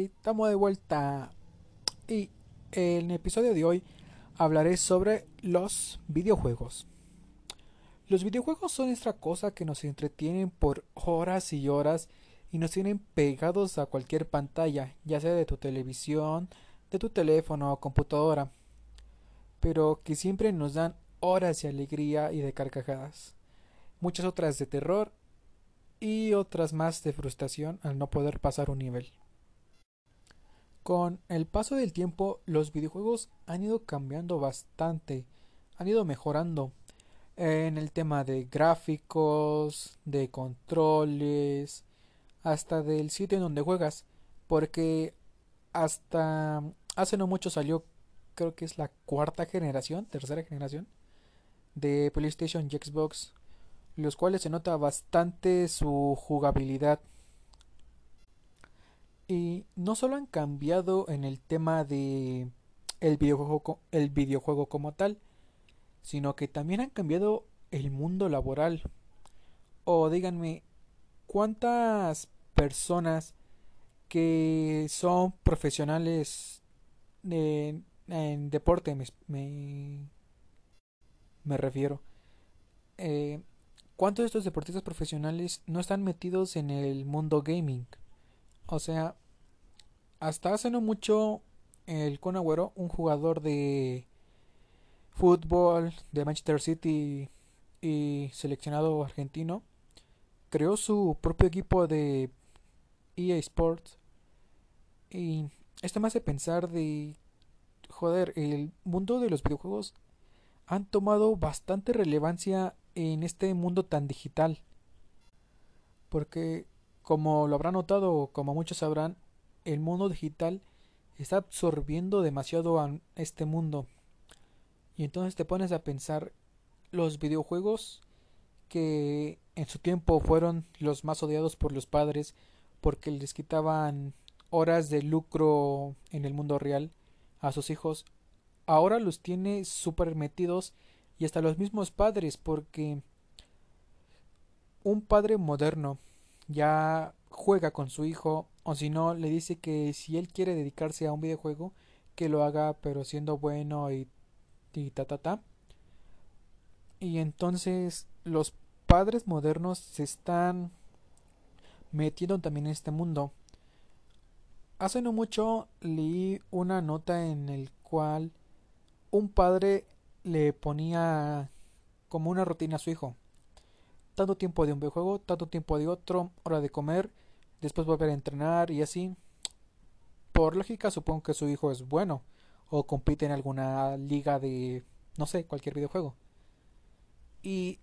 Estamos de vuelta. Y en el episodio de hoy hablaré sobre los videojuegos. Los videojuegos son esta cosa que nos entretienen por horas y horas y nos tienen pegados a cualquier pantalla, ya sea de tu televisión, de tu teléfono o computadora, pero que siempre nos dan horas de alegría y de carcajadas. Muchas otras de terror y otras más de frustración al no poder pasar un nivel. Con el paso del tiempo, los videojuegos han ido cambiando bastante, han ido mejorando en el tema de gráficos, de controles, hasta del sitio en donde juegas, porque hasta hace no mucho salió, creo que es la cuarta generación, tercera generación de PlayStation y Xbox, los cuales se nota bastante su jugabilidad y no solo han cambiado en el tema de el videojuego, el videojuego como tal, sino que también han cambiado el mundo laboral. O díganme, ¿cuántas personas que son profesionales en deporte me, me, refiero? Eh, ¿Cuántos de estos deportistas profesionales no están metidos en el mundo gaming? O sea, hasta hace no mucho el Kun un jugador de fútbol de Manchester City y seleccionado argentino, creó su propio equipo de EA Sports y esto me hace pensar de joder, el mundo de los videojuegos han tomado bastante relevancia en este mundo tan digital. Porque como lo habrán notado, como muchos sabrán, el mundo digital está absorbiendo demasiado a este mundo. Y entonces te pones a pensar los videojuegos que en su tiempo fueron los más odiados por los padres porque les quitaban horas de lucro en el mundo real a sus hijos, ahora los tiene super metidos y hasta los mismos padres porque un padre moderno ya juega con su hijo o si no le dice que si él quiere dedicarse a un videojuego que lo haga pero siendo bueno y, y ta ta ta. Y entonces los padres modernos se están metiendo también en este mundo. Hace no mucho leí una nota en el cual un padre le ponía como una rutina a su hijo. Tanto tiempo de un videojuego, tanto tiempo de otro, hora de comer, después volver a entrenar y así. Por lógica supongo que su hijo es bueno o compite en alguna liga de, no sé, cualquier videojuego. Y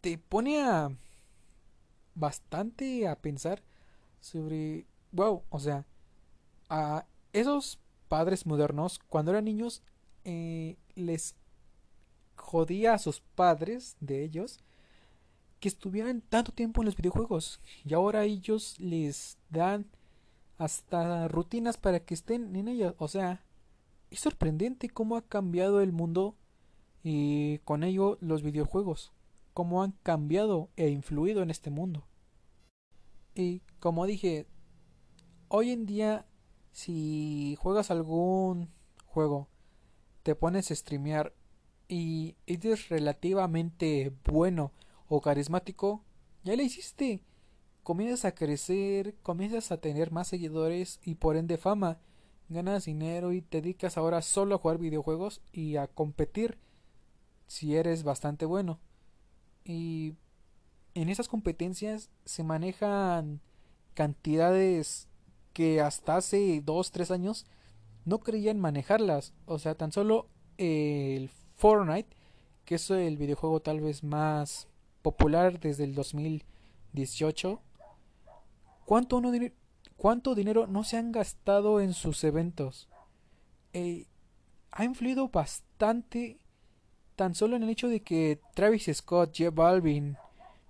te pone a bastante a pensar sobre, wow, o sea, a esos padres modernos, cuando eran niños, eh, les jodía a sus padres de ellos que estuvieran tanto tiempo en los videojuegos y ahora ellos les dan hasta rutinas para que estén en ellas. O sea, es sorprendente cómo ha cambiado el mundo y con ello los videojuegos, cómo han cambiado e influido en este mundo. Y como dije, hoy en día si juegas algún juego, te pones a streamear y eres relativamente bueno o carismático, ya le hiciste. Comienzas a crecer, comienzas a tener más seguidores y por ende fama. Ganas dinero y te dedicas ahora solo a jugar videojuegos y a competir si eres bastante bueno. Y en esas competencias se manejan cantidades que hasta hace 2, 3 años no creían manejarlas. O sea, tan solo el Fortnite, que es el videojuego tal vez más popular desde el 2018, ¿cuánto, cuánto dinero no se han gastado en sus eventos? Eh, ha influido bastante tan solo en el hecho de que Travis Scott, J Balvin,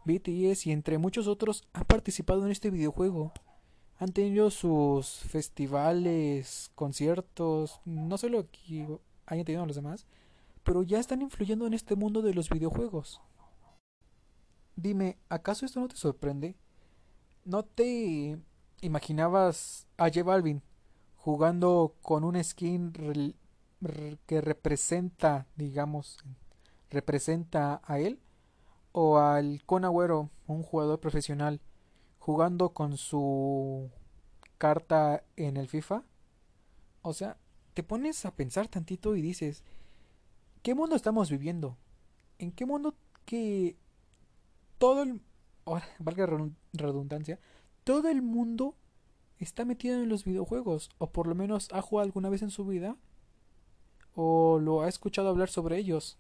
BTS y entre muchos otros han participado en este videojuego. Han tenido sus festivales, conciertos, no solo que hayan tenido los demás, pero ya están influyendo en este mundo de los videojuegos. Dime, ¿acaso esto no te sorprende? ¿No te imaginabas a J Balvin jugando con un skin que representa, digamos, representa a él, o al Con Agüero, un jugador profesional, jugando con su carta en el FIFA. O sea, te pones a pensar tantito y dices, ¿qué mundo estamos viviendo? ¿En qué mundo que todo el... Ahora, valga redundancia, todo el mundo está metido en los videojuegos, o por lo menos ha jugado alguna vez en su vida, o lo ha escuchado hablar sobre ellos.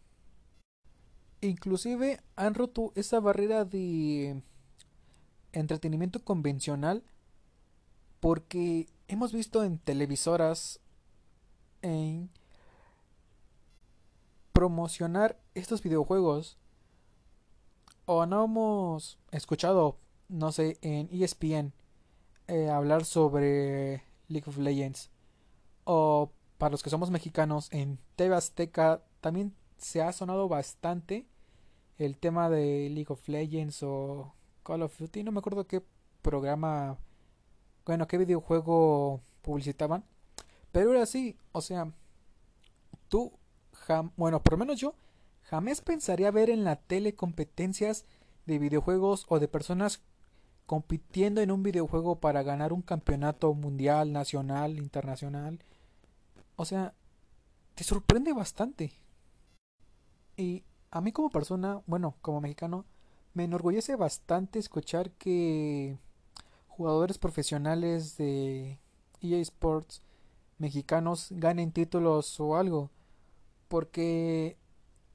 Inclusive han roto esa barrera de entretenimiento convencional porque hemos visto en televisoras en promocionar estos videojuegos o no hemos escuchado no sé en ESPN eh, hablar sobre League of Legends. O para los que somos mexicanos en TV Azteca también se ha sonado bastante el tema de League of Legends o Call of Duty, no me acuerdo qué programa, bueno, qué videojuego publicitaban, pero era así, o sea, tú, bueno, por lo menos yo, jamás pensaría ver en la tele competencias de videojuegos o de personas compitiendo en un videojuego para ganar un campeonato mundial, nacional, internacional. O sea, te sorprende bastante. Y a mí como persona, bueno, como mexicano, me enorgullece bastante escuchar que jugadores profesionales de EA Sports mexicanos ganen títulos o algo. Porque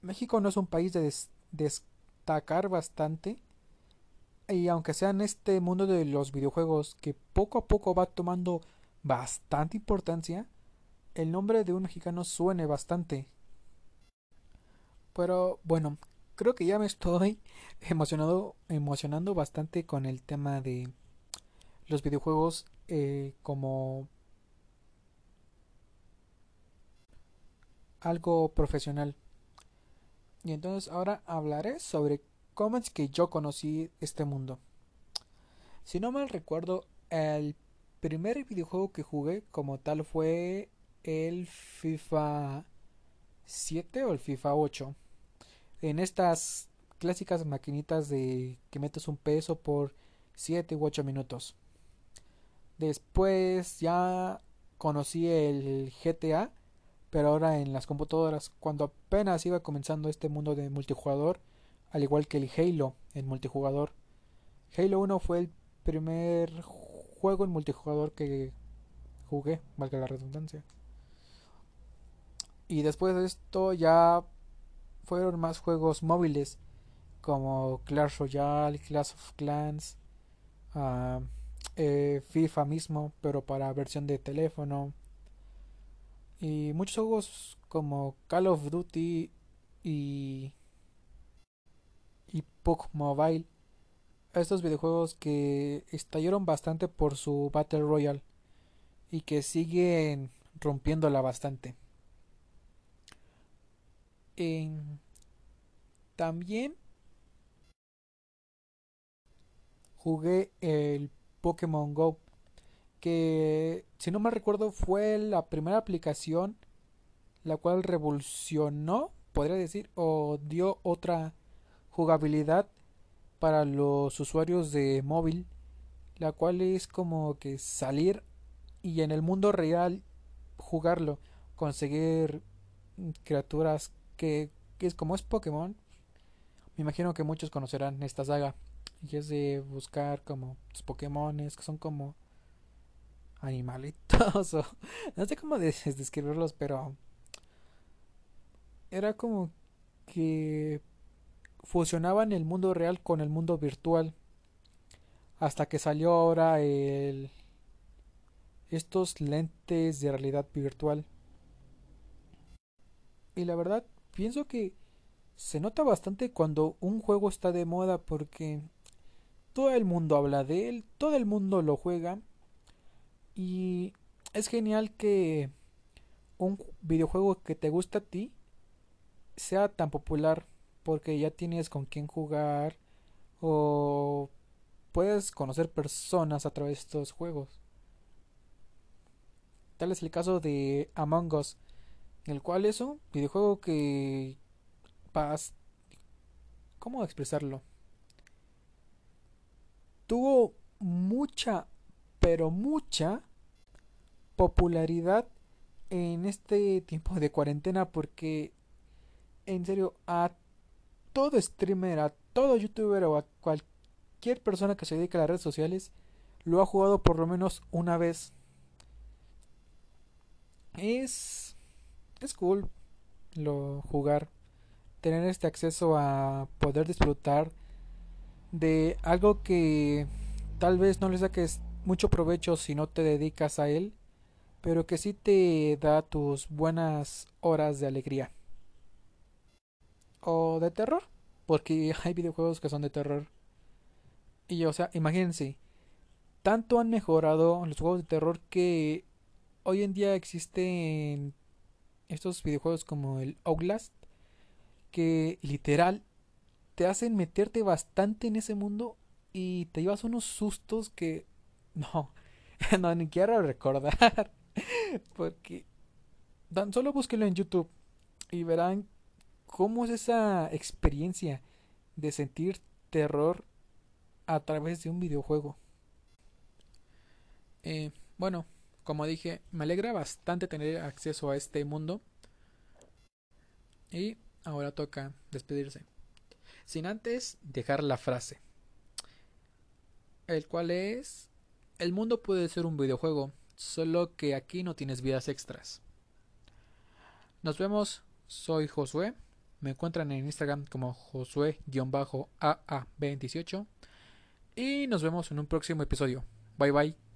México no es un país de destacar bastante. Y aunque sea en este mundo de los videojuegos que poco a poco va tomando bastante importancia, el nombre de un mexicano suene bastante. Pero bueno, creo que ya me estoy emocionado, emocionando bastante con el tema de los videojuegos eh, como algo profesional. Y entonces ahora hablaré sobre cómo es que yo conocí este mundo. Si no mal recuerdo, el primer videojuego que jugué como tal fue el FIFA 7 o el FIFA 8. En estas clásicas maquinitas de que metes un peso por 7 u 8 minutos. Después ya conocí el GTA, pero ahora en las computadoras, cuando apenas iba comenzando este mundo de multijugador, al igual que el Halo en multijugador. Halo 1 fue el primer juego en multijugador que jugué, valga la redundancia. Y después de esto ya fueron más juegos móviles como Clash Royale, Clash of Clans, uh, eh, FIFA mismo, pero para versión de teléfono. Y muchos juegos como Call of Duty y, y Pokémon Mobile. Estos videojuegos que estallaron bastante por su Battle Royale y que siguen rompiéndola bastante también jugué el Pokémon Go que si no me recuerdo fue la primera aplicación la cual revolucionó podría decir o dio otra jugabilidad para los usuarios de móvil la cual es como que salir y en el mundo real jugarlo conseguir criaturas que, es como es Pokémon, me imagino que muchos conocerán esta saga. Y es de buscar como los Pokémones que son como animalitos no sé cómo describirlos, pero era como que fusionaban el mundo real con el mundo virtual hasta que salió ahora el estos lentes de realidad virtual. Y la verdad pienso que se nota bastante cuando un juego está de moda porque todo el mundo habla de él, todo el mundo lo juega y es genial que un videojuego que te gusta a ti sea tan popular porque ya tienes con quién jugar o puedes conocer personas a través de estos juegos. Tal es el caso de Among Us, el cual es un videojuego que ¿cómo expresarlo? Tuvo mucha, pero mucha popularidad en este tiempo de cuarentena porque en serio a todo streamer, a todo youtuber o a cualquier persona que se dedique a las redes sociales lo ha jugado por lo menos una vez. Es es cool lo jugar tener este acceso a poder disfrutar de algo que tal vez no le saques mucho provecho si no te dedicas a él, pero que sí te da tus buenas horas de alegría. O de terror, porque hay videojuegos que son de terror. Y o sea, imagínense, tanto han mejorado los juegos de terror que hoy en día existen estos videojuegos como el Outlast que literal te hacen meterte bastante en ese mundo y te llevas unos sustos que no, no ni quiero recordar porque tan solo búsquenlo en YouTube y verán cómo es esa experiencia de sentir terror a través de un videojuego. Eh, bueno, como dije, me alegra bastante tener acceso a este mundo. Y ahora toca despedirse. Sin antes dejar la frase. El cual es... El mundo puede ser un videojuego, solo que aquí no tienes vidas extras. Nos vemos, soy Josué. Me encuentran en Instagram como Josué-AA28. Y nos vemos en un próximo episodio. Bye bye.